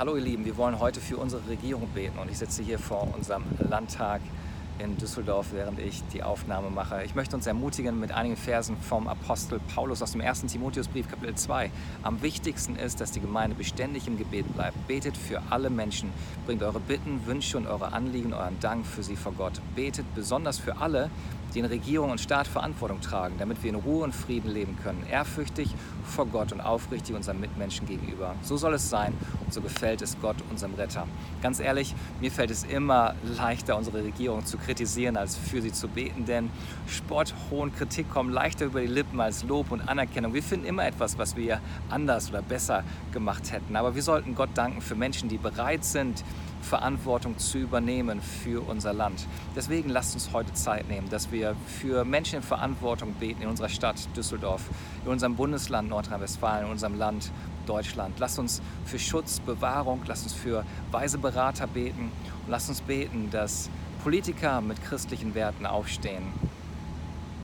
Hallo ihr Lieben, wir wollen heute für unsere Regierung beten. Und ich sitze hier vor unserem Landtag in Düsseldorf, während ich die Aufnahme mache. Ich möchte uns ermutigen mit einigen Versen vom Apostel Paulus aus dem 1. Timotheusbrief Kapitel 2. Am wichtigsten ist, dass die Gemeinde beständig im Gebet bleibt. Betet für alle Menschen, bringt eure Bitten, Wünsche und eure Anliegen, euren Dank für sie vor Gott. Betet besonders für alle, die in Regierung und Staat Verantwortung tragen, damit wir in Ruhe und Frieden leben können, ehrfürchtig vor Gott und aufrichtig unseren Mitmenschen gegenüber. So soll es sein und so gefällt es Gott, unserem Retter. Ganz ehrlich, mir fällt es immer leichter, unsere Regierung zu kritisieren, als für sie zu beten, denn Spott, Hohn, Kritik kommen leichter über die Lippen als Lob und Anerkennung. Wir finden immer etwas, was wir anders oder besser gemacht hätten. Aber wir sollten Gott danken für Menschen, die bereit sind, Verantwortung zu übernehmen für unser Land. Deswegen lasst uns heute Zeit nehmen, dass wir für Menschen in Verantwortung beten in unserer Stadt Düsseldorf, in unserem Bundesland Nordrhein-Westfalen, in unserem Land Deutschland. Lasst uns für Schutz, Bewahrung, lasst uns für weise Berater beten und lasst uns beten, dass Politiker mit christlichen Werten aufstehen